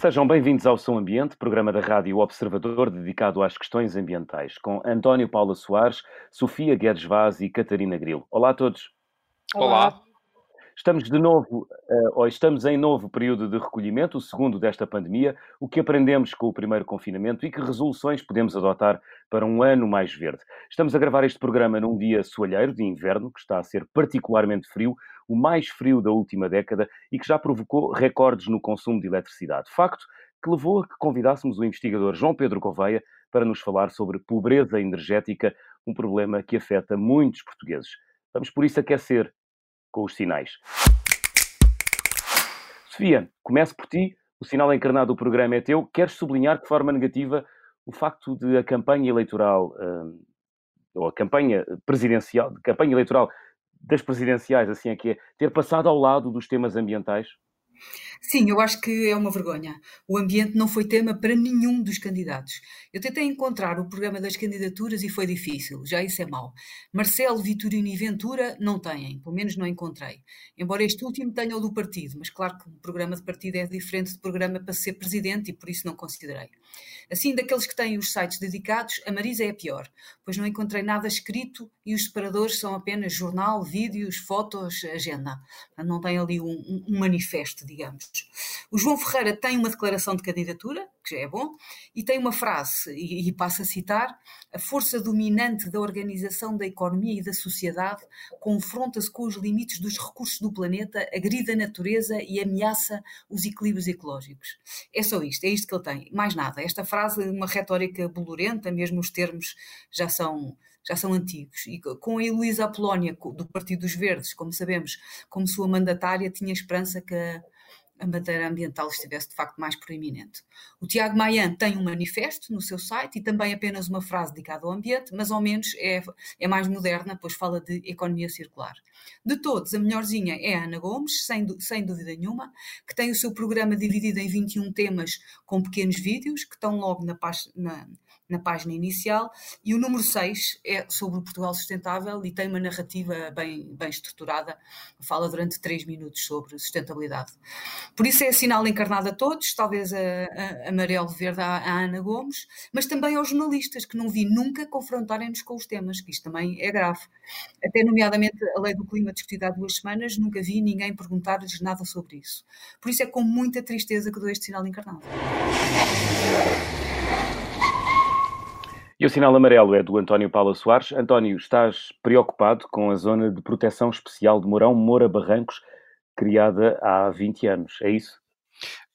Sejam bem-vindos ao Som Ambiente, programa da Rádio Observador dedicado às questões ambientais, com António Paula Soares, Sofia Guedes Vaz e Catarina Grilo. Olá a todos. Olá. Estamos de novo, uh, ou estamos em novo período de recolhimento, o segundo desta pandemia. O que aprendemos com o primeiro confinamento e que resoluções podemos adotar para um ano mais verde? Estamos a gravar este programa num dia soalheiro de inverno, que está a ser particularmente frio, o mais frio da última década e que já provocou recordes no consumo de eletricidade. Facto que levou a que convidássemos o investigador João Pedro Gouveia para nos falar sobre pobreza energética, um problema que afeta muitos portugueses. Vamos por isso aquecer com os sinais. Sofia, começo por ti. O sinal encarnado do programa é teu. Queres sublinhar de forma negativa o facto de a campanha eleitoral, hum, ou a campanha presidencial, campanha eleitoral das presidenciais, assim é que é, ter passado ao lado dos temas ambientais? Sim, eu acho que é uma vergonha. O ambiente não foi tema para nenhum dos candidatos. Eu tentei encontrar o programa das candidaturas e foi difícil, já isso é mau. Marcelo, Vitorino e Ventura não têm, pelo menos não encontrei. Embora este último tenha o do partido, mas claro que o programa de partido é diferente do programa para ser presidente e por isso não considerei. Assim, daqueles que têm os sites dedicados, a Marisa é a pior, pois não encontrei nada escrito e os separadores são apenas jornal, vídeos, fotos, agenda. Não tem ali um, um manifesto, digamos. O João Ferreira tem uma declaração de candidatura, que já é bom, e tem uma frase, e, e passo a citar: a força dominante da organização da economia e da sociedade confronta-se com os limites dos recursos do planeta, agride a natureza e ameaça os equilíbrios ecológicos. É só isto, é isto que ele tem, mais nada. Esta frase, uma retórica bolorenta, mesmo os termos já são já são antigos. E com a Heloísa Apolónia, do Partido dos Verdes, como sabemos, como sua mandatária, tinha esperança que a bandeira ambiental estivesse de facto mais proeminente. O Tiago Mayan tem um manifesto no seu site e também apenas uma frase dedicada ao ambiente, mas ao menos é, é mais moderna, pois fala de economia circular. De todos, a melhorzinha é a Ana Gomes, sem, sem dúvida nenhuma, que tem o seu programa dividido em 21 temas com pequenos vídeos que estão logo na, na, na página inicial, e o número 6 é sobre o Portugal sustentável e tem uma narrativa bem, bem estruturada, fala durante 3 minutos sobre sustentabilidade. Por isso é sinal encarnado a todos, talvez a, a, amarelo verde à, à, Ana Gomes, mas também aos jornalistas, que não vi nunca confrontarem-nos com os temas, que isto também é grave. Até nomeadamente a lei do clima discutida há duas semanas, nunca vi ninguém perguntar-lhes nada sobre isso. Por isso é com muita tristeza que dou este sinal encarnado. E o sinal amarelo é do António Paula Soares. António, estás preocupado com a zona de proteção especial de Mourão Moura Barrancos, criada há 20 anos, é isso?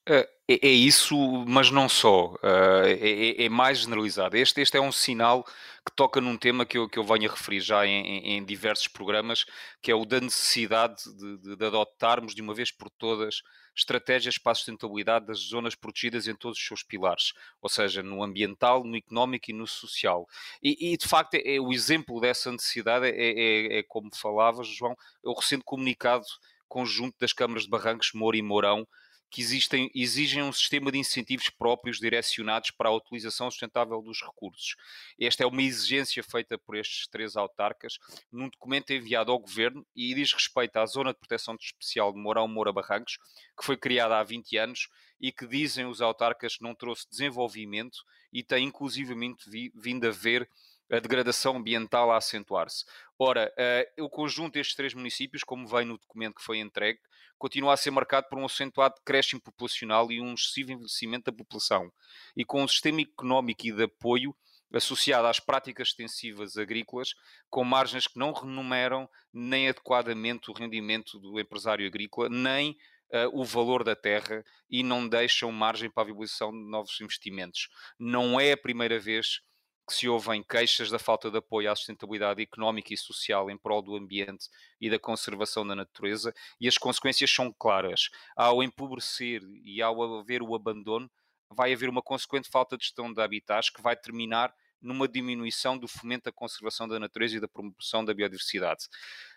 Uh, é, é, isso, mas não só. Uh, é, é, mais generalizado. Este, este é um sinal que toca num tema que eu, que eu venho a referir já em, em diversos programas, que é o da necessidade de, de, de, adotarmos de uma vez por todas estratégias para a sustentabilidade das zonas protegidas em todos os seus pilares, ou seja, no ambiental, no económico e no social. E, e de facto, é, é, o exemplo dessa necessidade é, é, é, como falavas, João, é o recente comunicado conjunto das câmaras de Barrancos, Moura e Mourão, que existem, exigem um sistema de incentivos próprios direcionados para a utilização sustentável dos recursos. Esta é uma exigência feita por estes três autarcas num documento enviado ao Governo e diz respeito à Zona de Proteção Especial de Mourão Moura Barrancos, que foi criada há 20 anos e que dizem os autarcas que não trouxe desenvolvimento e tem inclusivamente vindo a ver a degradação ambiental a acentuar-se. Ora, uh, o conjunto destes três municípios, como vem no documento que foi entregue, continua a ser marcado por um acentuado decréscimo populacional e um excessivo envelhecimento da população. E com um sistema económico e de apoio associado às práticas extensivas agrícolas, com margens que não remuneram nem adequadamente o rendimento do empresário agrícola, nem uh, o valor da terra e não deixam margem para a viabilização de novos investimentos. Não é a primeira vez que se ouvem queixas da falta de apoio à sustentabilidade económica e social em prol do ambiente e da conservação da natureza, e as consequências são claras. Ao empobrecer e ao haver o abandono, vai haver uma consequente falta de gestão de habitats que vai terminar numa diminuição do fomento da conservação da natureza e da promoção da biodiversidade.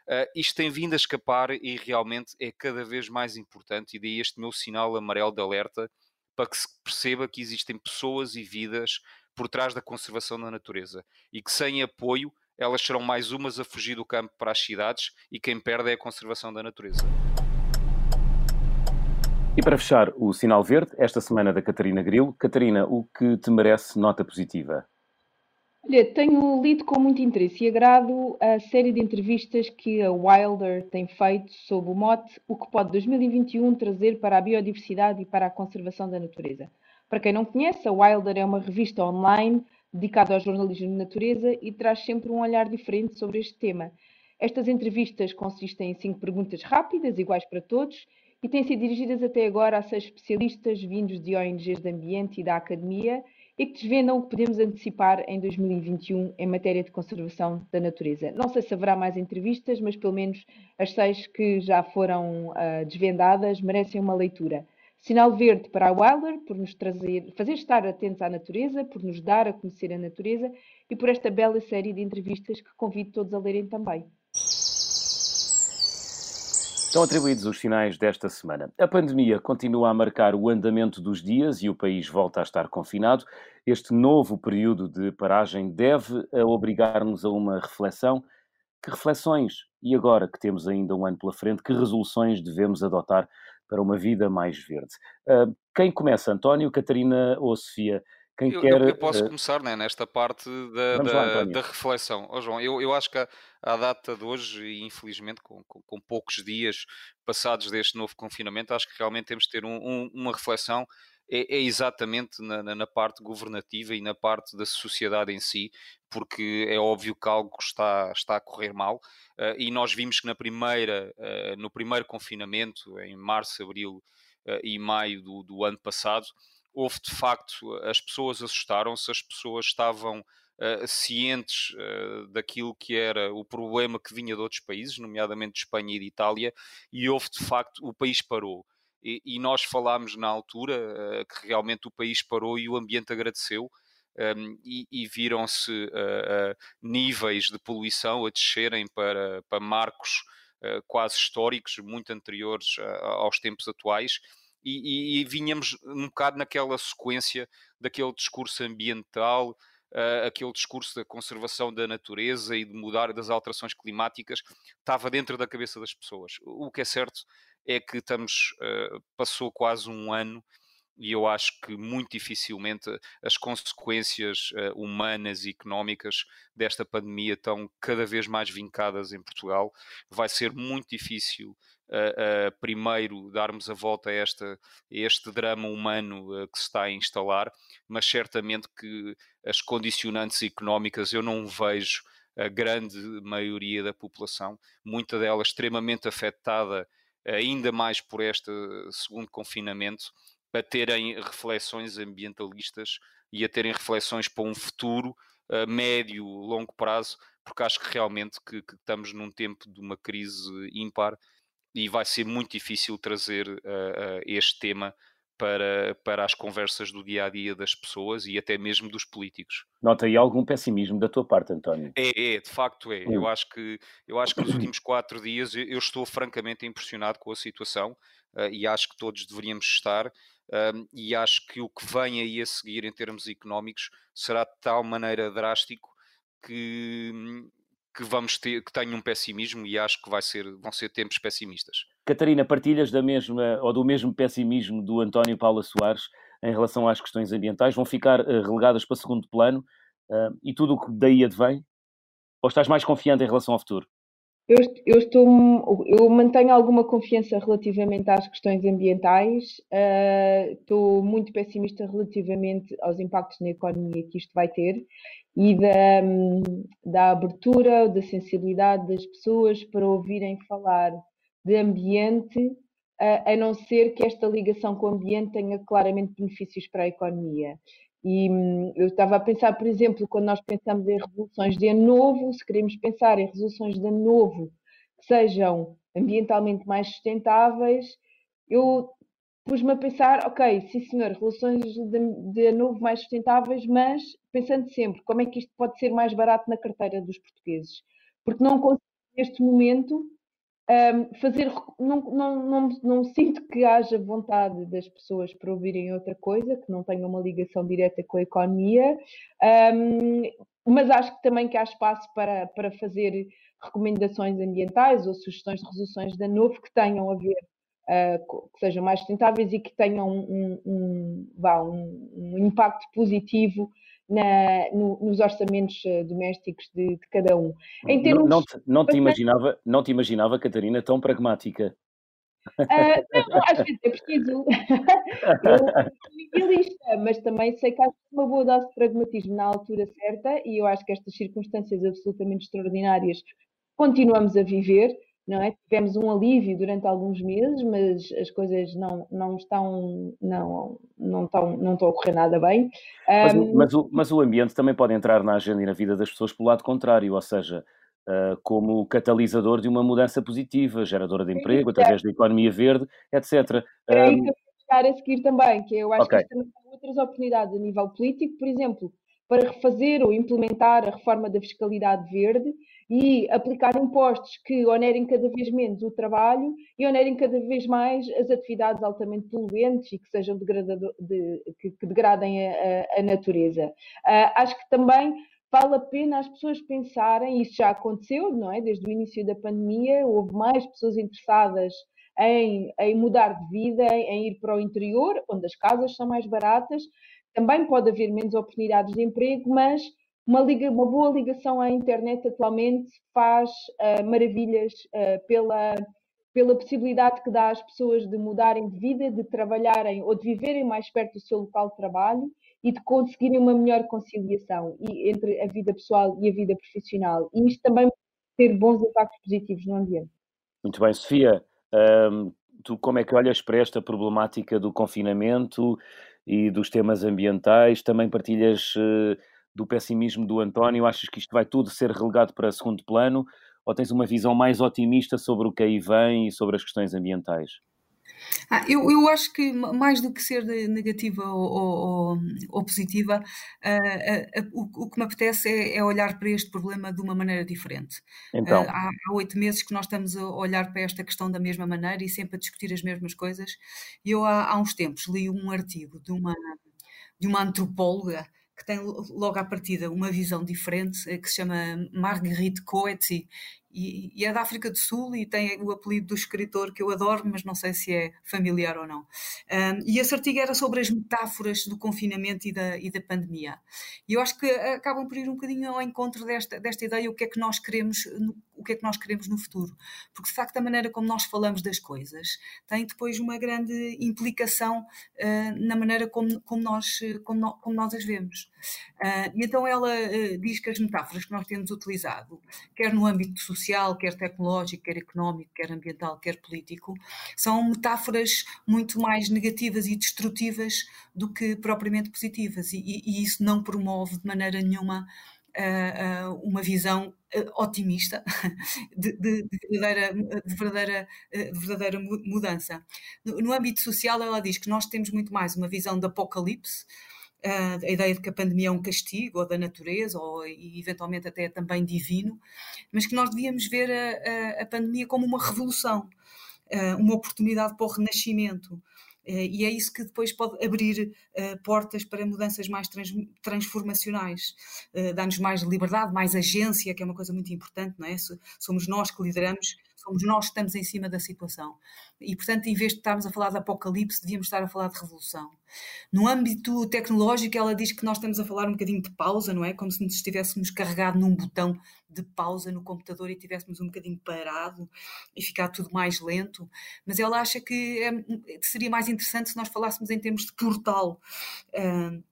Uh, isto tem vindo a escapar e realmente é cada vez mais importante, e daí este meu sinal amarelo de alerta para que se perceba que existem pessoas e vidas por trás da conservação da natureza e que sem apoio elas serão mais umas a fugir do campo para as cidades e quem perde é a conservação da natureza. E para fechar o sinal verde, esta semana da Catarina Grilo. Catarina, o que te merece nota positiva? Olha, tenho lido com muito interesse e agrado a série de entrevistas que a Wilder tem feito sob o mote O que pode 2021 trazer para a biodiversidade e para a conservação da natureza. Para quem não conhece, a Wilder é uma revista online dedicada ao jornalismo de natureza e traz sempre um olhar diferente sobre este tema. Estas entrevistas consistem em cinco perguntas rápidas, iguais para todos, e têm sido dirigidas até agora a seis especialistas vindos de ONGs de ambiente e da academia e que desvendam o que podemos antecipar em 2021 em matéria de conservação da natureza. Não sei se haverá mais entrevistas, mas pelo menos as seis que já foram uh, desvendadas merecem uma leitura. Sinal verde para a Wilder, por nos trazer, fazer estar atentos à natureza, por nos dar a conhecer a natureza e por esta bela série de entrevistas que convido todos a lerem também. Estão atribuídos os finais desta semana. A pandemia continua a marcar o andamento dos dias e o país volta a estar confinado. Este novo período de paragem deve obrigar-nos a uma reflexão. Que reflexões, e agora que temos ainda um ano pela frente, que resoluções devemos adotar para uma vida mais verde? Ah, quem começa, António, Catarina ou Sofia? Quem eu, quer, eu, posso uh... começar né, nesta parte da, da, lá, da reflexão. Oh, João, eu, eu acho que à data de hoje, e infelizmente com, com, com, poucos dias passados deste novo confinamento, acho que realmente temos de ter um, um, uma reflexão é, é exatamente na, na, parte governativa e na parte da sociedade em si, porque é óbvio que algo está, está a correr mal. Uh, e nós vimos que na primeira, uh, no primeiro confinamento, em março, abril uh, e maio do, do ano passado, houve de facto, as pessoas assustaram-se, as pessoas estavam uh, cientes uh, daquilo que era o problema que vinha de outros países, nomeadamente de Espanha e de Itália, e houve de facto, o país parou. E, e nós falámos na altura uh, que realmente o país parou e o ambiente agradeceu. Um, ehm, e, e viram-se níveis de poluição a descerem para, para marcos quase históricos, muito anteriores aos tempos atuais, e, e, e vinhamos um bocado naquela sequência daquele discurso ambiental, uh, aquele discurso da conservação da natureza e de mudar das alterações climáticas, estava dentro da cabeça das pessoas. O que é certo é que estamos, uh, passou quase um ano e eu acho que muito dificilmente as consequências uh, humanas e económicas desta pandemia estão cada vez mais vincadas em Portugal. Vai ser muito difícil uh, uh, primeiro darmos a volta a, esta, a este drama humano uh, que se está a instalar, mas certamente que as condicionantes económicas eu não vejo a grande maioria da população, muita dela extremamente afetada ainda mais por este segundo confinamento, a terem reflexões ambientalistas e a terem reflexões para um futuro uh, médio, longo prazo, porque acho que realmente que, que, estamos num tempo de uma crise ímpar e vai ser muito difícil trazer uh, este tema para, para as conversas do dia a dia das pessoas e até mesmo dos políticos. Nota aí algum pessimismo da tua parte, António? É, é de facto é. Eu acho que, eu acho que nos últimos quatro dias eu, estou francamente impressionado com a situação uh, e acho que todos deveríamos estar. Um, e acho que o que vem aí a seguir em termos económicos será de tal maneira drástico que hum, que vamos ter, que tenho um pessimismo e acho que vai ser, vão ser tempos pessimistas. Catarina, partilhas da mesma ou do mesmo pessimismo do António Paula Soares em relação às questões ambientais? Vão ficar uh, relegadas para segundo plano uh, e tudo o que daí advém? Ou estás mais confiante em relação ao futuro? Eu, eu, estou, eu mantenho alguma confiança relativamente às questões ambientais. Uh, estou muito pessimista relativamente aos impactos na economia que isto vai ter e da, da abertura, da sensibilidade das pessoas para ouvirem falar de ambiente, a não ser que esta ligação com o ambiente tenha claramente benefícios para a economia. E hum, eu estava a pensar, por exemplo, quando nós pensamos em resoluções de ano novo, se queremos pensar em resoluções de ano novo que sejam ambientalmente mais sustentáveis, eu pus-me a pensar, ok, sim senhor, relações de, de novo mais sustentáveis, mas pensando sempre como é que isto pode ser mais barato na carteira dos portugueses. Porque não consigo, neste momento, um, fazer. Não, não, não, não sinto que haja vontade das pessoas para ouvirem outra coisa, que não tenha uma ligação direta com a economia, um, mas acho que também que há espaço para, para fazer recomendações ambientais ou sugestões de resoluções da novo que tenham a ver uh, que sejam mais sustentáveis e que tenham um, um, vá, um, um impacto positivo na, no, nos orçamentos domésticos de, de cada um. Não, não, te, não, te imaginava, não te imaginava, Catarina, tão pragmática. Uh, não, às vezes é preciso. eu sou idealista, mas também sei que há uma boa dose de pragmatismo na altura certa e eu acho que estas circunstâncias absolutamente extraordinárias continuamos a viver. Não é? Tivemos um alívio durante alguns meses, mas as coisas não, não estão não, não, estão, não estão a correr nada bem. Mas, um, mas, o, mas o ambiente também pode entrar na agenda e na vida das pessoas pelo lado contrário, ou seja, uh, como catalisador de uma mudança positiva, geradora de emprego, através da economia verde, etc. É aí que eu a seguir também, que eu acho okay. que também há outras oportunidades a nível político, por exemplo, para refazer ou implementar a reforma da fiscalidade verde e aplicar impostos que onerem cada vez menos o trabalho e onerem cada vez mais as atividades altamente poluentes e que sejam de, que, que, degradem a, a, natureza. Uh, acho que também vale a pena as pessoas pensarem, isso já aconteceu, não é? Desde o início da pandemia, houve mais pessoas interessadas em, em mudar de vida, em, ir para o interior, onde as casas são mais baratas. Também pode haver menos oportunidades de emprego, mas uma, liga, uma boa ligação à internet atualmente faz uh, maravilhas uh, pela, pela possibilidade que dá às pessoas de mudarem de vida, de trabalharem ou de viverem mais perto do seu local de trabalho e de conseguirem uma melhor conciliação entre a vida pessoal e a vida profissional. E isto também ter bons impactos positivos no ambiente. Muito bem, Sofia. Tu como é que olhas para esta problemática do confinamento e dos temas ambientais? Também partilhas uh, do pessimismo do António? Achas que isto vai tudo ser relegado para segundo plano? Ou tens uma visão mais otimista sobre o que aí vem e sobre as questões ambientais? Ah, eu, eu acho que mais do que ser negativa ou, ou, ou positiva, uh, uh, uh, o, o, que me apetece é, é, olhar para este problema de uma maneira diferente. Então. há oito meses que nós estamos a olhar para esta questão da mesma maneira e sempre a discutir as mesmas coisas. E eu há, há uns tempos li um artigo de uma, de uma antropóloga que tem logo à partida uma visão diferente, que se chama Marguerite Coetzee, e, e, é da África do Sul e tem o apelido do escritor que eu adoro, mas não sei se é familiar ou não. Um, e esse artigo era sobre as metáforas do confinamento e da, e da pandemia. E eu acho que acabam por ir um bocadinho ao encontro desta, desta ideia, o que é que nós queremos, o que é que nós queremos no futuro. Porque de facto a maneira como nós falamos das coisas tem depois uma grande implicação uh, na maneira como, como, nós, como, no, como nós as vemos. Uh, e então ela uh, diz que as metáforas que nós temos utilizado, quer no âmbito social, social, quer tecnológico, quer económico, quer ambiental, quer político, são metáforas muito mais negativas e destrutivas do que propriamente positivas, e, e isso não promove de maneira nenhuma uh, uh, uma visão uh, otimista de, de, de, verdadeira, de, verdadeira, de verdadeira mudança. No, no âmbito social, ela diz que nós temos muito mais uma visão de apocalipse a ideia de que a pandemia é um castigo ou da natureza ou eventualmente até também divino, mas que nós devíamos ver a, a, a pandemia como uma revolução, uma oportunidade para o renascimento. E é isso que depois pode abrir portas para mudanças mais trans, transformacionais, dá-nos mais liberdade, mais agência, que é uma coisa muito importante, não é? Somos nós que lideramos somos nós que estamos em cima da situação. E, portanto, em vez de estarmos a falar de apocalipse, devíamos estar a falar de revolução. No âmbito tecnológico, ela diz que nós estamos a falar um bocadinho de pausa, não é? Como se nos estivéssemos carregado num botão de pausa no computador e estivéssemos um bocadinho parado e ficar tudo mais lento. Mas ela acha que é, seria mais interessante se nós falássemos em termos de portal. Uh,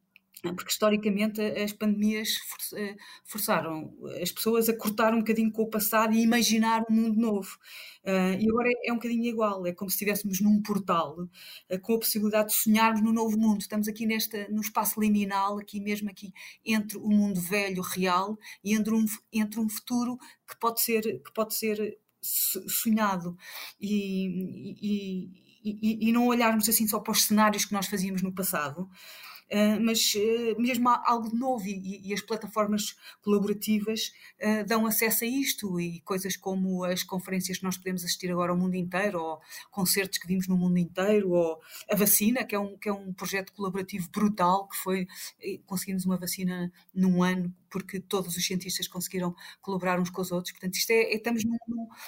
porque historicamente as pandemias eh, forçaram as pessoas a cortar um bocadinho com o passado e imaginar um mundo novo. Uh, e agora é, é, um bocadinho igual, é como se estivéssemos num portal, uh, com a possibilidade de sonharmos no novo mundo. Estamos aqui nesta, no espaço liminal, aqui mesmo aqui, entre o mundo velho, real, e entre um, entre um futuro que pode ser, que pode ser sonhado. e, e, e, e não olharmos assim só para os cenários que nós fazíamos no passado, mas uh, mesmo algo novo e, e as plataformas colaborativas uh, dão acesso a isto e coisas como as conferências que nós podemos assistir agora ao mundo inteiro, ou concertos que vimos no mundo inteiro, ou a vacina, que é um, que é um projeto colaborativo brutal, que foi, conseguimos uma vacina num ano porque todos os cientistas conseguiram colaborar uns com os outros. Portanto, isto é, é estamos num,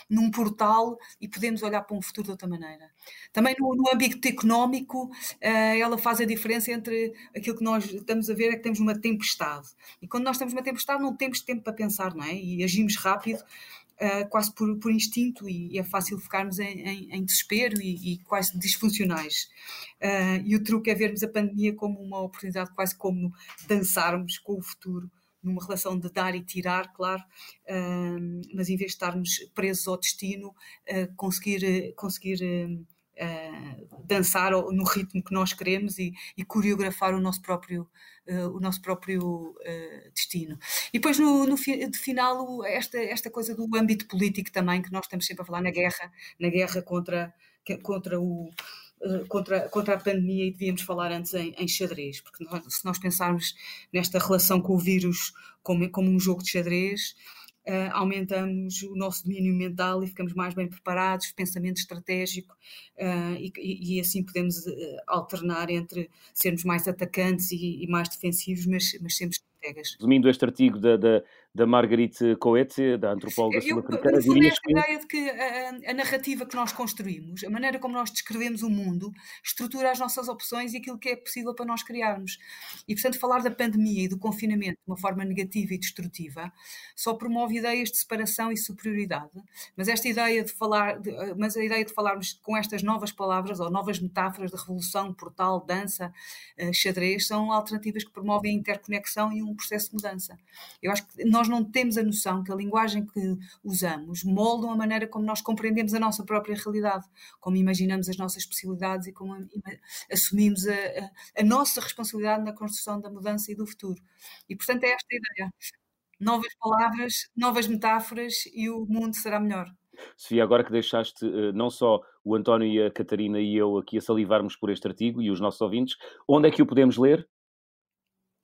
num, portal e podemos olhar para um futuro de outra maneira. Também no, no âmbito económico, uh, ela faz a diferença entre aquilo que nós estamos a ver é que temos uma tempestade. E quando nós temos uma tempestade, não temos tempo para pensar, não é? E agimos rápido. Uh, quase por, por instinto e, é fácil ficarmos em, em, em desespero e, e, quase disfuncionais. Uh, e o truque é vermos a pandemia como uma oportunidade, quase como dançarmos com o futuro numa relação de dar e tirar, claro, uh, mas em vez de estarmos presos ao destino, conseguir, conseguir uh, dançar no ritmo que nós queremos e, e coreografar o nosso próprio, o nosso próprio destino. E depois, no, no de final, esta, esta coisa do âmbito político também, que nós estamos sempre a falar na guerra, na guerra contra, contra o eh, contra, contra a pandemia e devíamos falar antes em, em xadrez, porque nós, se nós pensarmos nesta relação com o vírus como, como um jogo de xadrez, uh, aumentamos o nosso domínio mental e ficamos mais bem preparados, pensamento estratégico, uh, e, e, assim podemos uh, alternar entre sermos mais atacantes e, e mais defensivos, mas, mas sempre estrategas. Resumindo este artigo da, da, da Marguerite Coetzee, da antropóloga sul-africana, dirias que... ideia de que a, a, narrativa que nós construímos, a maneira como nós descrevemos o mundo, estrutura as nossas opções e aquilo que é possível para nós criarmos. E, portanto, falar da pandemia e do confinamento de uma forma negativa e destrutiva só promove ideias de separação e superioridade. Mas esta ideia de falar, de, mas a ideia de falarmos com estas novas palavras ou novas metáforas de revolução, portal, dança, uh, xadrez, são alternativas que promovem a interconexão e um processo de mudança. Eu acho que nós não temos a noção que a linguagem que usamos molda a maneira como nós compreendemos a nossa própria realidade, como imaginamos as nossas possibilidades e como assumimos a, a, a nossa responsabilidade na construção da mudança e do futuro. E, portanto, é esta a ideia. Novas palavras, novas metáforas e o mundo será melhor. Sofia, agora que deixaste uh, não só o António e a Catarina e eu aqui a salivarmos por este artigo e os nossos ouvintes, onde é que o podemos ler?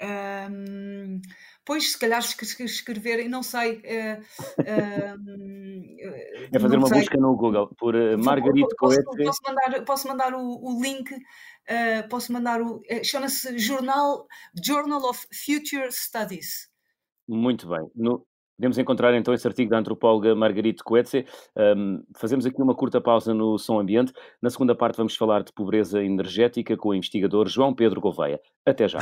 Um, pois, se calhar escrever, não sei. Uh, uh, é fazer uma sei. busca no Google por uh, Margarito posso, Coete. Posso mandar, posso mandar o, o link, posso mandar o. Chama-se Journal, Journal of Future Studies. Muito bem. No, podemos encontrar então esse artigo da antropóloga Margarito Coetze. Um, fazemos aqui uma curta pausa no som ambiente. Na segunda parte vamos falar de pobreza energética com o investigador João Pedro Gouveia. Até já.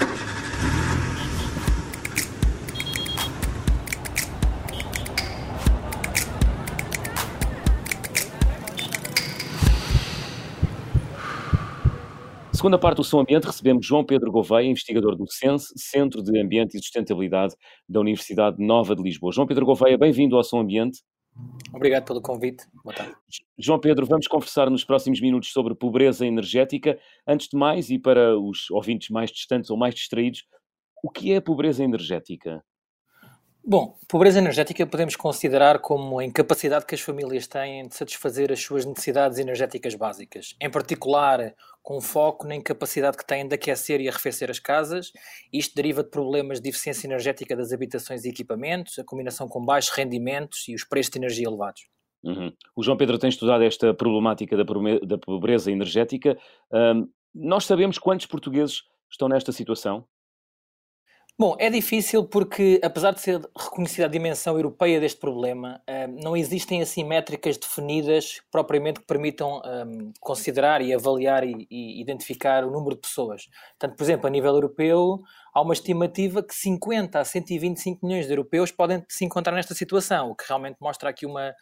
Segunda parte do Som Ambiente recebemos João Pedro Gouveia, investigador do CENSE, Centro de Ambiente e Sustentabilidade da Universidade Nova de Lisboa. João Pedro Gouveia, bem-vindo ao Som Ambiente. Obrigado pelo convite. Boa tarde. João Pedro, vamos conversar nos próximos minutos sobre pobreza energética. Antes de mais, e para os ouvintes mais distantes ou mais distraídos, o que é a pobreza energética? Bom, pobreza energética podemos considerar como a incapacidade que as famílias têm de satisfazer as suas necessidades energéticas básicas, em particular com foco na incapacidade que têm de aquecer e arrefecer as casas. Isto deriva de problemas de eficiência energética das habitações e equipamentos, a combinação com baixos rendimentos e os preços de energia elevados. Uhum. O João Pedro tem estudado esta problemática da pobreza energética. Um, nós sabemos quantos portugueses estão nesta situação? Bom, é difícil porque, apesar de ser reconhecida a dimensão europeia deste problema, eh, não existem assim métricas definidas propriamente que permitam ehm, considerar e avaliar e, identificar o número de pessoas. Portanto, por exemplo, a nível europeu, há uma estimativa que 50 a 125 milhões de europeus podem se encontrar nesta situação, o que realmente mostra aqui uma,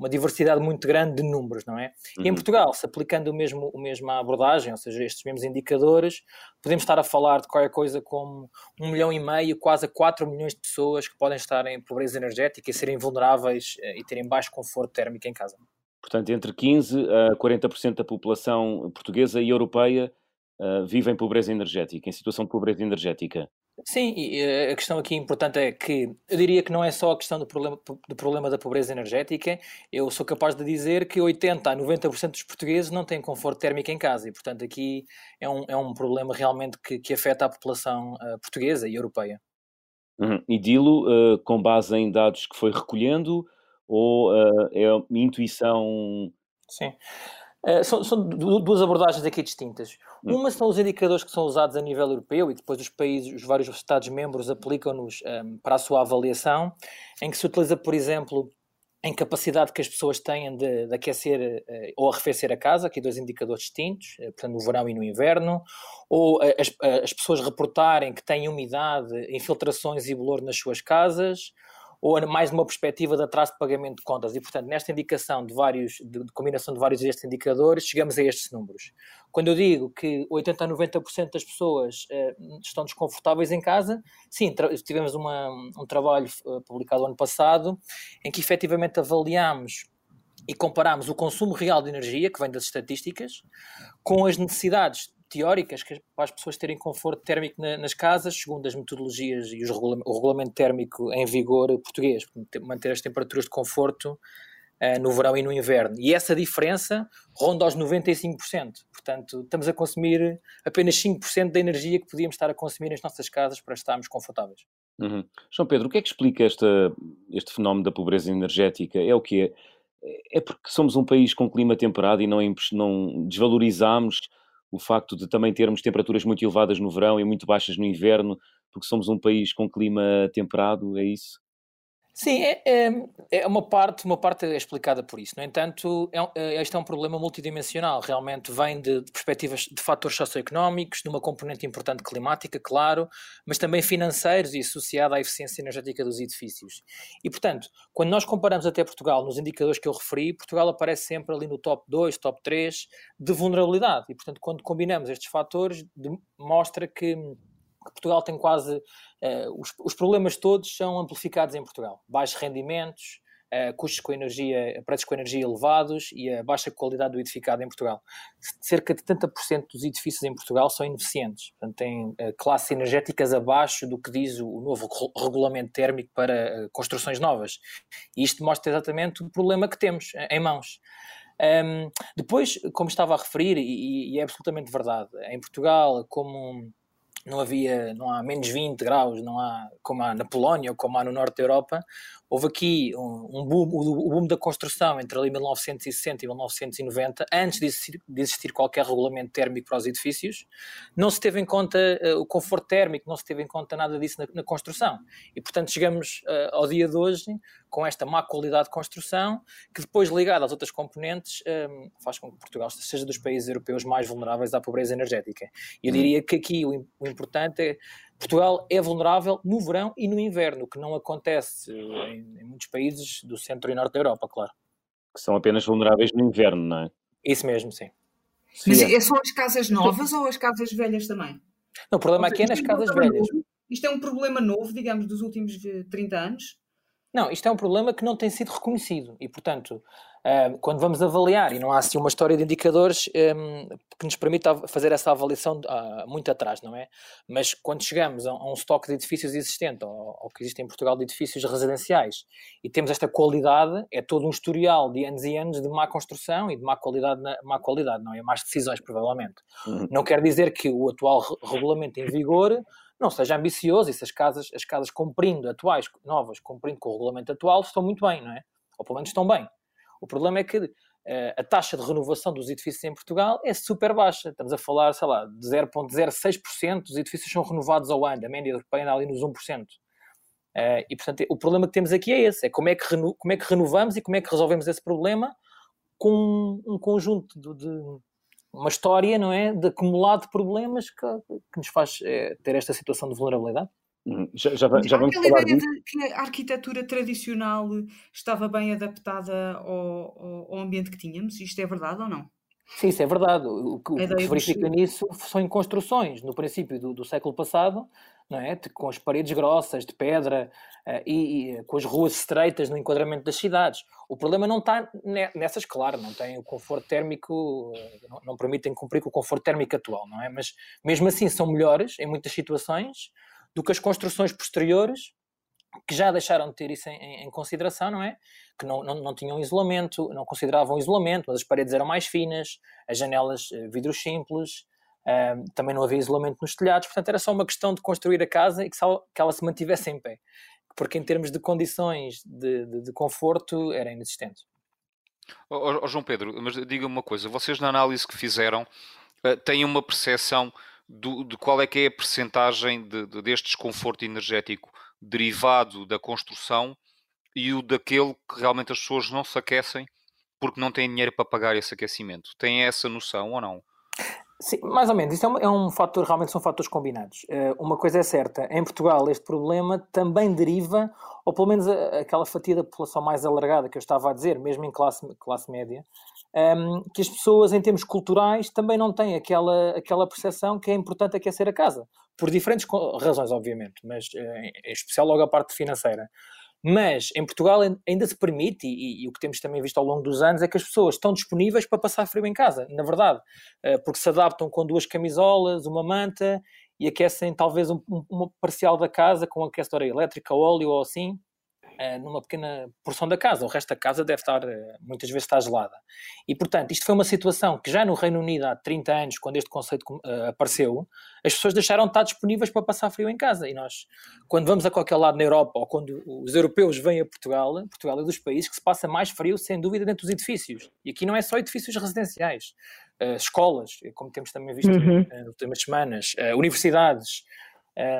uma diversidade muito grande de números, não é? Uhum. E em uhum. Portugal, se aplicando o mesmo, o mesma abordagem, ou seja, estes mesmos indicadores, podemos estar a falar de qualquer coisa como um milhão e meio, quase a 4 milhões de pessoas que podem estar em pobreza energética e serem vulneráveis eh, e terem baixo conforto térmico em casa. Portanto, entre 15% a 40% da população portuguesa e europeia uh, vive em pobreza energética, em situação de pobreza energética. Sim, e eh, a questão aqui importante é que eu diria que não é só a questão do problema, do problema da pobreza energética, eu sou capaz de dizer que 80% a 90% dos portugueses não têm conforto térmico em casa e, portanto, aqui é um, é um problema realmente que, que afeta a população uh, portuguesa e europeia. Uhum. E dilo uh, com base em dados que foi recolhendo ou uh, é intuição? Sim. Uh, são, são, duas abordagens aqui distintas. Hum. Uma são os indicadores que são usados a nível europeu e depois os países, os vários Estados-membros aplicam-nos um, ehm, para a sua avaliação, em que se utiliza, por exemplo, em capacidade que as pessoas têm de, de aquecer uh, ou arrefecer a casa, aqui dois indicadores distintos, uh, portanto no verão e no inverno, ou as, as pessoas reportarem que têm umidade, infiltrações e bolor nas suas casas, ou mais numa perspectiva de atraso de pagamento de contas. E, portanto, nesta indicação de vários, de, de combinação de vários destes indicadores, chegamos a estes números. Quando eu digo que 80 a 90% das pessoas uh, estão desconfortáveis em casa, sim, tivemos uma, um trabalho uh, publicado ano passado em que efetivamente avaliámos e comparámos o consumo real de energia, que vem das estatísticas, com as necessidades teóricas que, para as pessoas terem conforto térmico na, nas casas, segundo as metodologias e os regula o regulamento térmico em vigor português, manter as temperaturas de conforto uh, no verão e no inverno. E essa diferença ronda aos 95%. Portanto, estamos a consumir apenas 5% da energia que podíamos estar a consumir nas nossas casas para estarmos confortáveis. Uhum. João Pedro, o que é que explica esta, este fenómeno da pobreza energética? É o que é? É porque somos um país com clima temperado e não, não desvalorizamos o facto de também termos temperaturas muito elevadas no verão e muito baixas no inverno, porque somos um país com clima temperado, é isso? Sim, é, é, é, uma parte, uma parte é explicada por isso. No entanto, é, é, este é um problema multidimensional. Realmente vem de, de, perspectivas de fatores socioeconómicos, de uma componente importante climática, claro, mas também financeiros e associada à eficiência energética dos edifícios. E, portanto, quando nós comparamos até Portugal nos indicadores que eu referi, Portugal aparece sempre ali no top 2, top 3 de vulnerabilidade. E, portanto, quando combinamos estes fatores, de, mostra que que Portugal tem quase. Uh, os, os, problemas todos são amplificados em Portugal. Baixos rendimentos, uh, custos com energia, preços com energia elevados e a baixa qualidade do edificado em Portugal. Cerca de 70% dos edifícios em Portugal são ineficientes. Portanto, têm uh, classes energéticas abaixo do que diz o novo regulamento térmico para construções novas. E isto mostra exatamente o problema que temos em mãos. Um, depois, como estava a referir, e, e, é absolutamente verdade, em Portugal, como não havia, não há menos 20 graus, não há como há na Polónia ou como há no norte da Europa, houve aqui um, um boom, o, boom da construção entre ali 1960 e 1990, antes de existir, de existir, qualquer regulamento térmico para os edifícios, não se teve em conta uh, o conforto térmico, não se teve em conta nada disso na, na construção. E, portanto, chegamos uh, ao dia de hoje com esta má qualidade de construção, que depois, ligada às outras componentes, um, faz com que Portugal seja dos países europeus mais vulneráveis à pobreza energética. E eu diria que aqui o, o importante é Portugal é vulnerável no verão e no inverno, que não acontece em, em, muitos países do centro e norte da Europa, claro. Que são apenas vulneráveis no inverno, não é? Isso mesmo, sim. Mas é só as casas novas ou as casas velhas também? Não, o problema aqui é nas casas velhas. Novo. Isto é um problema novo, digamos, dos últimos 30 anos? Não, isto é um problema que não tem sido reconhecido e, portanto, quando vamos avaliar, e não há assim uma história de indicadores um, que nos permita fazer essa avaliação uh, muito atrás, não é? Mas quando chegamos a, um estoque de edifícios existente, ou, que existe em Portugal de edifícios residenciais, e temos esta qualidade, é todo um historial de anos e anos de má construção e de má qualidade, má qualidade não é? Más decisões, provavelmente. Uhum. Não quer dizer que o atual regulamento em vigor não seja ambicioso e se as casas, as casas cumprindo, atuais, novas, cumprindo com o regulamento atual, estão muito bem, não é? Ou pelo menos estão bem. O problema é que uh, a taxa de renovação dos edifícios em Portugal é super baixa. Estamos a falar, sei lá, de 0,06% dos edifícios são renovados ao ano. A média europeia anda ali nos 1%. Uh, eh, e, portanto, o problema que temos aqui é esse: é como é, que como é que renovamos e como é que resolvemos esse problema com um conjunto de, de uma história, não é? De acumulado de problemas que, que nos faz é, ter esta situação de vulnerabilidade. Uhum. Já, já, já vamos aquela falar ideia disso. de que a arquitetura tradicional estava bem adaptada ao, ao, ambiente que tínhamos. Isto é verdade ou não? Sim, isso é verdade. O que, se verifica nisso são em construções, no princípio do, do, século passado, é? com as paredes grossas de pedra uh, e, e, com as ruas estreitas no enquadramento das cidades. O problema não está nessas, claro, não tem o conforto térmico, não, não permitem cumprir com o conforto térmico atual, não é? Mas mesmo assim são melhores em muitas situações do que as construções posteriores, que já deixaram de ter isso em, em consideração, não é? Que não, não, não, tinham isolamento, não consideravam isolamento, mas as paredes eram mais finas, as janelas eh, vidros simples, um, também não havia isolamento nos telhados, portanto era só uma questão de construir a casa e que, que ela se mantivesse em pé, porque em termos de condições de, de, de conforto era inexistente. Oh, oh, João Pedro, mas diga-me uma coisa, vocês na análise que fizeram uh, têm uma percepção do, de qual é que é a percentagem de, de, deste desconforto energético derivado da construção e o daquele que realmente as pessoas não se aquecem porque não têm dinheiro para pagar esse aquecimento. Têm essa noção ou não? Sim, mais ou menos. Isto é um, é um fator, realmente são fatores combinados. Uh, uma coisa é certa, em Portugal este problema também deriva, ou pelo menos a, aquela fatia da população mais alargada que eu estava a dizer, mesmo em classe, classe média, um, ehm, que as pessoas em termos culturais também não têm aquela, aquela percepção que é importante aquecer a casa. Por diferentes razões, obviamente, mas uh, em especial logo a parte financeira. Mas em Portugal ainda se permite, e, e, o que temos também visto ao longo dos anos, é que as pessoas estão disponíveis para passar frio em casa, na verdade, eh, porque se adaptam com duas camisolas, uma manta e aquecem talvez um, um, uma parcial da casa com aquecedora elétrica, óleo ou assim, numa pequena porção da casa. O resto da casa deve estar, eh, muitas vezes está gelada. E, portanto, isto foi uma situação que já no Reino Unido há 30 anos, quando este conceito uh, apareceu, as pessoas deixaram de estar disponíveis para passar frio em casa. E nós, quando vamos a qualquer lado na Europa, ou quando os europeus vêm a Portugal, Portugal é dos países que se passa mais frio, sem dúvida, dentro dos edifícios. E aqui não é só edifícios residenciais. Uh, escolas, como temos também visto uhum. nas últimas semanas, universidades,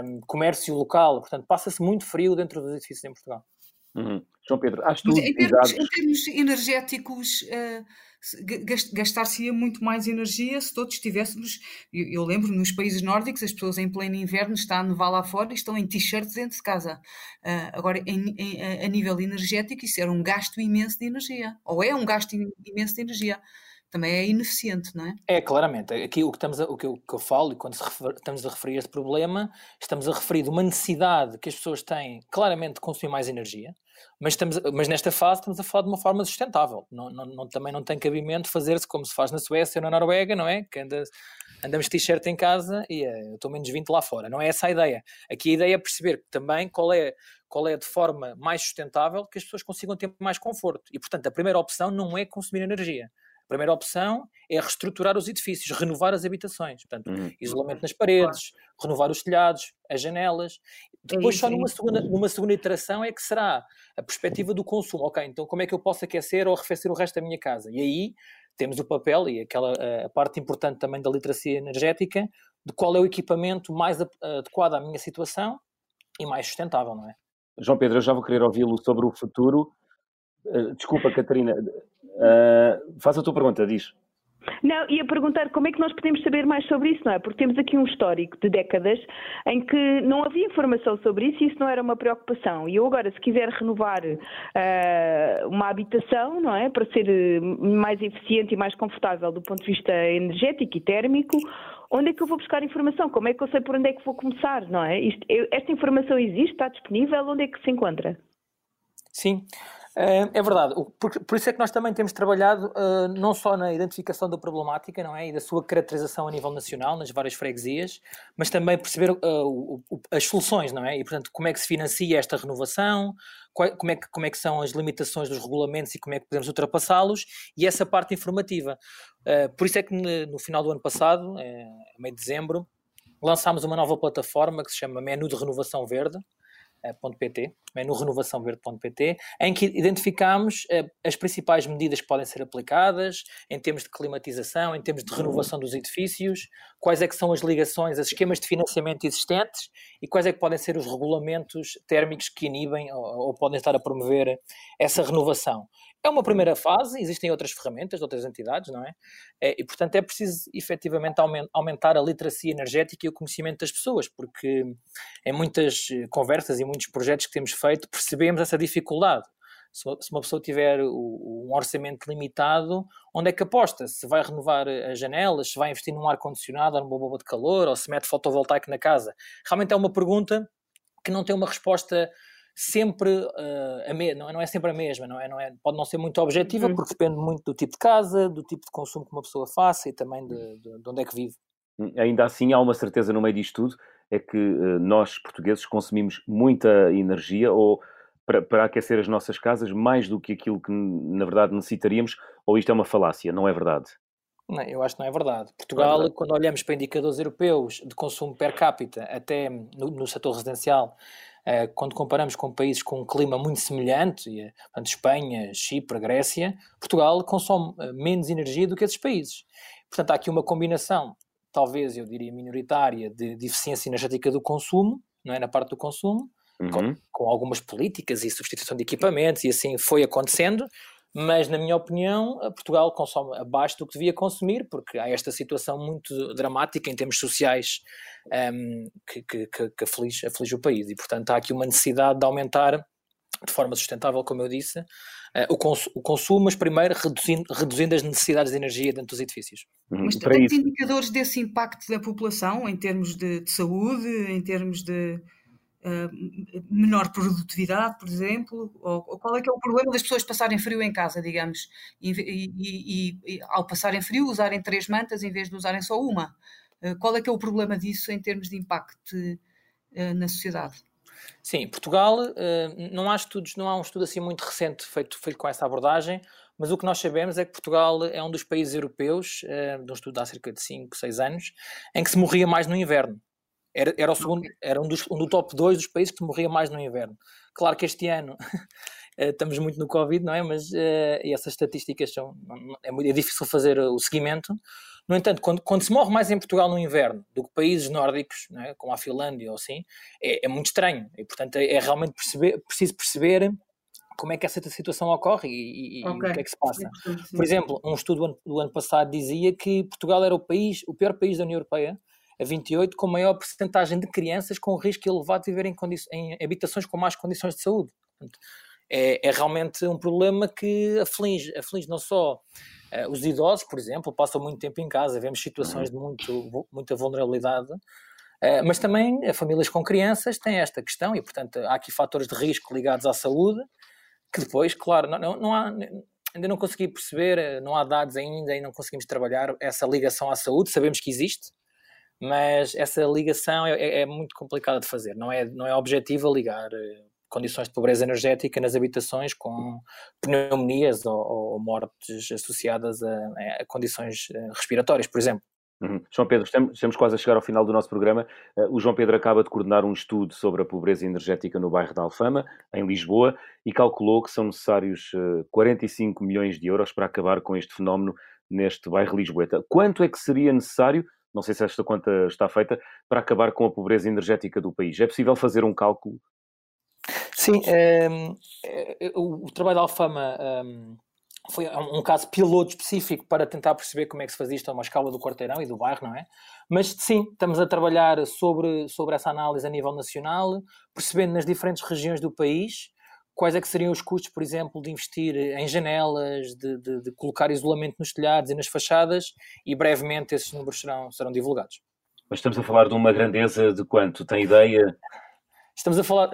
um, comércio local, portanto, passa-se muito frio dentro dos edifícios em Portugal. Uhum. João Pedro, acho que em, termos, em termos energéticos, uh, gastar-se-ia muito mais energia se todos estivéssemos. Eu, eu, lembro, nos países nórdicos, as pessoas em pleno inverno estão a nevar lá fora e estão em t-shirts dentro de casa. Uh, agora, em, em, a nível energético, isso era um gasto imenso de energia, ou é um gasto imenso de energia também é ineficiente, não é? É, claramente. Aqui o que, estamos a, o que, eu, que eu falo, e quando refer, estamos a referir este problema, estamos a referir uma necessidade que as pessoas têm claramente de consumir mais energia, mas, estamos, mas nesta fase estamos a falar de uma forma sustentável. Não, não, não também não tem cabimento fazer-se como se faz na Suécia ou na Noruega, não é? Que anda, andamos t-shirt em casa e uh, eu estou menos 20 lá fora. Não é essa a ideia. Aqui a ideia é perceber também qual é qual é de forma mais sustentável que as pessoas consigam ter mais conforto. E, portanto, a primeira opção não é consumir energia primeira opção é reestruturar os edifícios, renovar as habitações. Portanto, uhum. isolamento nas paredes, renovar os telhados, as janelas. Depois, só numa segunda, numa segunda iteração, é que será a perspectiva do consumo. Ok, então como é que eu posso aquecer ou arrefecer o resto da minha casa? E aí temos o papel e aquela a parte importante também da literacia energética de qual é o equipamento mais adequado à minha situação e mais sustentável, não é? João Pedro, eu já vou querer ouvi-lo sobre o futuro. Eh, desculpa, Catarina, Uh, faz a tua pergunta, diz. Não, ia perguntar como é que nós podemos saber mais sobre isso, não é? Porque temos aqui um histórico de décadas em que não havia informação sobre isso e isso não era uma preocupação. E eu agora, se quiser renovar uh, uma habitação, não é? Para ser mais eficiente e mais confortável do ponto de vista energético e térmico, onde é que eu vou buscar informação? Como é que eu sei por onde é que vou começar, não é? Isto, esta informação existe, está disponível, onde é que se encontra? Sim. É, é verdade, por, isso é que nós também temos trabalhado uh, não só na identificação da problemática não é? e da sua caracterização a nível nacional, nas várias freguesias, mas também perceber o, as soluções, não é? E portanto, como é que se financia esta renovação, como, é que, como é que são as limitações dos regulamentos e como é que podemos ultrapassá-los, e essa parte informativa. Por isso é que no, final do ano passado, meio de dezembro, lançámos uma nova plataforma que se chama Menu de Renovação Verde, .pt, menu renovaçãoverde.pt, em que identificamos uh, as principais medidas que podem ser aplicadas em termos de climatização, em termos de renovação dos edifícios, quais é que são as ligações, os esquemas de financiamento existentes e quais é que podem ser os regulamentos térmicos que inibem ou, ou podem estar a promover essa renovação. É uma primeira fase, existem outras ferramentas outras entidades, não é? é e, portanto, é preciso efetivamente aumentar a literacia energética e o conhecimento das pessoas, porque em muitas eh, conversas e muitos projetos que temos feito percebemos essa dificuldade. Se uma pessoa tiver um orçamento limitado, onde é que aposta? Se vai renovar as janelas, se vai investir num ar-condicionado ou numa bomba de calor, ou se mete fotovoltaico na casa? Realmente é uma pergunta que não tem uma resposta sempre uh, a me não, é, não é sempre a mesma, não é? Não é? Pode não ser muito objetiva, uhum. porque depende muito do tipo de casa, do tipo de consumo que uma pessoa faça e também de, de, de onde é que vive. Hum, ainda assim, há uma certeza no meio disto tudo, é que nós, portugueses, consumimos muita energia ou para, para aquecer as nossas casas mais do que aquilo que, na verdade, necessitaríamos, ou isto é uma falácia, não é verdade? Não, eu acho que não é verdade. Portugal, é verdade. quando olhamos para indicadores europeus de consumo per capita, até no, no setor residencial, eh, quando comparamos com países com um clima muito semelhante, eh, portanto, Espanha, Chipre, Grécia, Portugal consome eh, menos energia do que esses países. Portanto, há aqui uma combinação, talvez eu diria minoritária, de, de eficiência energética do consumo, não é na parte do consumo, uhum. com, com, algumas políticas e substituição de equipamentos, e assim foi acontecendo, mas na minha opinião, Portugal consome abaixo do que devia consumir, porque há esta situação muito dramática em termos sociais um, que, que, que aflige, aflige, o país, e portanto há aqui uma necessidade de aumentar de forma sustentável, como eu disse, uh, o, cons o, consumo, mas primeiro reduzindo, reduzindo, as necessidades de energia dentro dos edifícios. Uhum. Mas tem indicadores desse impacto da população em termos de, de saúde, em termos de uh, menor produtividade, por exemplo? Ou, ou, qual é que é o problema das pessoas passarem frio em casa, digamos, e, e, e, e ao passarem frio usarem três mantas em vez de usarem só uma? Uh, qual é que é o problema disso em termos de impacto uh, na sociedade? Sim, Portugal, não há estudos, não há um estudo assim muito recente feito, feito com essa abordagem, mas o que nós sabemos é que Portugal é um dos países europeus, de um estudo há cerca de 5, 6 anos, em que se morria mais no inverno. Era, era, o segundo, era um, dos, um do top 2 dos países que morria mais no inverno. Claro que este ano eh, estamos muito no Covid, não é? Mas uh, essas estatísticas são. É, muito, é difícil fazer o seguimento. No entanto, quando, quando se morre mais em Portugal no inverno do que países nórdicos, é? como a Finlândia ou assim, é, é, muito estranho. E, portanto, é, é realmente perceber, preciso perceber como é que essa situação ocorre e, e, okay. o que é que se passa. Por exemplo, um estudo do ano, do ano passado dizia que Portugal era o país, o pior país da União Europeia a 28, com maior porcentagem de crianças com risco elevado de viver em, em habitações com más condições de saúde. É, é, realmente um problema que aflige, aflige não só uh, os idosos, por exemplo, passam muito tempo em casa, vemos situações de muito, muita vulnerabilidade, uh, mas também uh, famílias com crianças têm esta questão e, portanto, há aqui fatores de risco ligados à saúde que depois, claro, não, não há, ainda não consegui perceber, não há dados ainda e não conseguimos trabalhar essa ligação à saúde, sabemos que existe, mas essa ligação é, é, é, muito complicada de fazer, não é, não é objetivo ligar eh, condições de pobreza energética nas habitações com pneumonias ou, ou mortes associadas a, a, condições eh, respiratórias, por exemplo. Uhum. João Pedro, estamos, estamos, quase a chegar ao final do nosso programa. Uh, o João Pedro acaba de coordenar um estudo sobre a pobreza energética no bairro da Alfama, em Lisboa, e calculou que são necessários uh, 45 milhões de euros para acabar com este fenómeno neste bairro Lisboeta. Quanto é que seria necessário não sei se esta conta está feita, para acabar com a pobreza energética do país. É possível fazer um cálculo? Sim, ehm, eh, o, trabalho da Alfama ehm, foi um, caso piloto específico para tentar perceber como é que se fazia isto a uma escala do quarteirão e do bairro, não é? Mas sim, estamos a trabalhar sobre, sobre essa análise a nível nacional, percebendo nas diferentes regiões do país quais é que seriam os custos, por exemplo, de investir em janelas, de, de, de, colocar isolamento nos telhados e nas fachadas, e brevemente esses números serão, serão divulgados. Mas estamos a falar de uma grandeza de quanto? Tem ideia? Estamos a falar,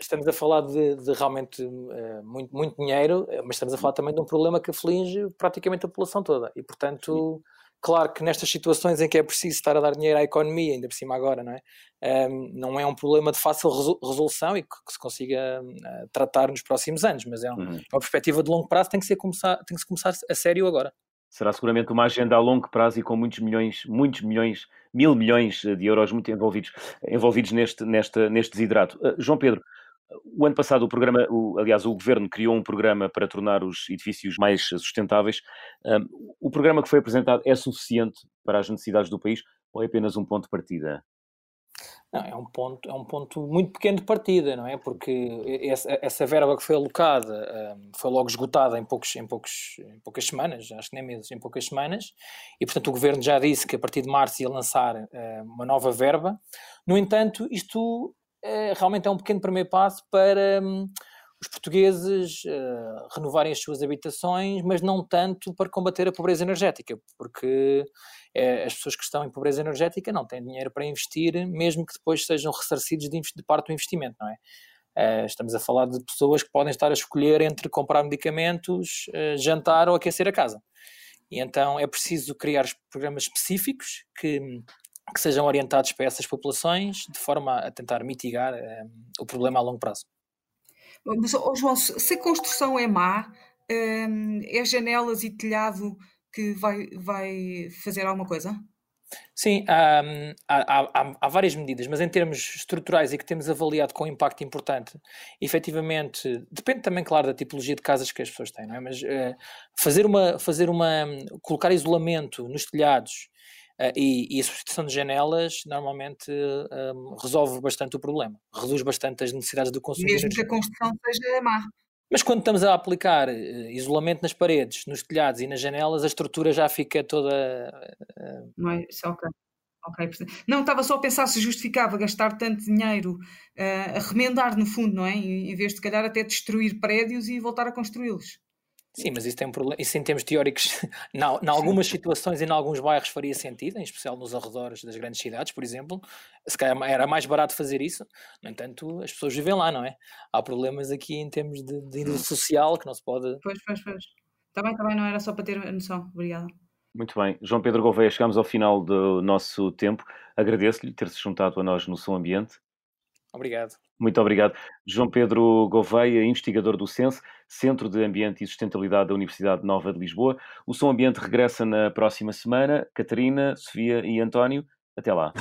estamos a falar de, de realmente uh, muito, muito dinheiro, mas estamos a falar também de um problema que aflige praticamente a população toda. E, portanto, Sim Claro que nestas situações em que é preciso estar a dar dinheiro à economia, ainda por cima agora, não é? Um, não é um problema de fácil resolução e que, que se consiga uh, tratar nos próximos anos, mas é, um, uhum. é uma perspectiva de longo prazo tem que, ser começar, tem que se começar a sério agora. Será seguramente uma agenda a longo prazo e com muitos milhões, muitos milhões, mil milhões de euros muito envolvidos, envolvidos neste, neste, neste desidrato. Uh, João Pedro, o ano passado, o programa, o, aliás, o governo criou um programa para tornar os edifícios mais sustentáveis. Um, o programa que foi apresentado é suficiente para as necessidades do país ou é apenas um ponto de partida? Não, é um ponto, é um ponto muito pequeno de partida, não é? Porque essa, essa verba que foi alocada um, foi logo esgotada em, poucos, em, poucos, em poucas semanas, acho que nem meses, em poucas semanas, e portanto o governo já disse que a partir de março ia lançar uh, uma nova verba. No entanto, isto realmente é um pequeno primeiro passo para hum, os portugueses uh, renovarem as suas habitações, mas não tanto para combater a pobreza energética, porque uh, as pessoas que estão em pobreza energética não têm dinheiro para investir, mesmo que depois sejam ressarcidos de, de parte do investimento, não é? Uh, estamos a falar de pessoas que podem estar a escolher entre comprar medicamentos, jantar ou aquecer a casa. E então é preciso criar programas específicos que que sejam orientados para essas populações, de forma a tentar mitigar um, o problema a longo prazo. Mas, oh João, se a construção é má, um, é janelas e telhado que vai, vai fazer alguma coisa? Sim, há, há, há, há, várias medidas, mas em termos estruturais e que temos avaliado com impacto importante, efetivamente, depende também, claro, da tipologia de casas que as pessoas têm, não é? Mas uh, fazer uma, fazer uma, colocar isolamento nos telhados e, e, a substituição de janelas normalmente resolve bastante o problema, reduz bastante as necessidades do consumo. Mesmo que a construção seja má. Mas quando estamos a aplicar uh, isolamento nas paredes, nos telhados e nas janelas, a estrutura já fica toda. Uh... Não é, isso é ok. Okay. Não, estava só a pensar se justificava gastar tanto dinheiro uh, a remendar no fundo, não é? Em vez de, calhar, até destruir prédios e voltar a construí-los. Sim, mas isso tem um problema. Isso em termos teóricos, em algumas situações e em alguns bairros faria sentido, em especial nos arredores das grandes cidades, por exemplo. Se calhar era mais barato fazer isso. No entanto, as pessoas vivem lá, não é? Há problemas aqui em termos de, de índole social que não se pode. Pois, pois, pois. Também, também não era só para ter a noção. Obrigada. Muito bem. João Pedro Gouveia, chegamos ao final do nosso tempo. Agradeço-lhe ter-se juntado a nós no Som Ambiente. Obrigado. Muito obrigado. João Pedro Gouveia, investigador do CENSE, Centro de Ambiente e Sustentabilidade da Universidade Nova de Lisboa. O Som Ambiente regressa na próxima semana. Catarina, Sofia e António, até lá.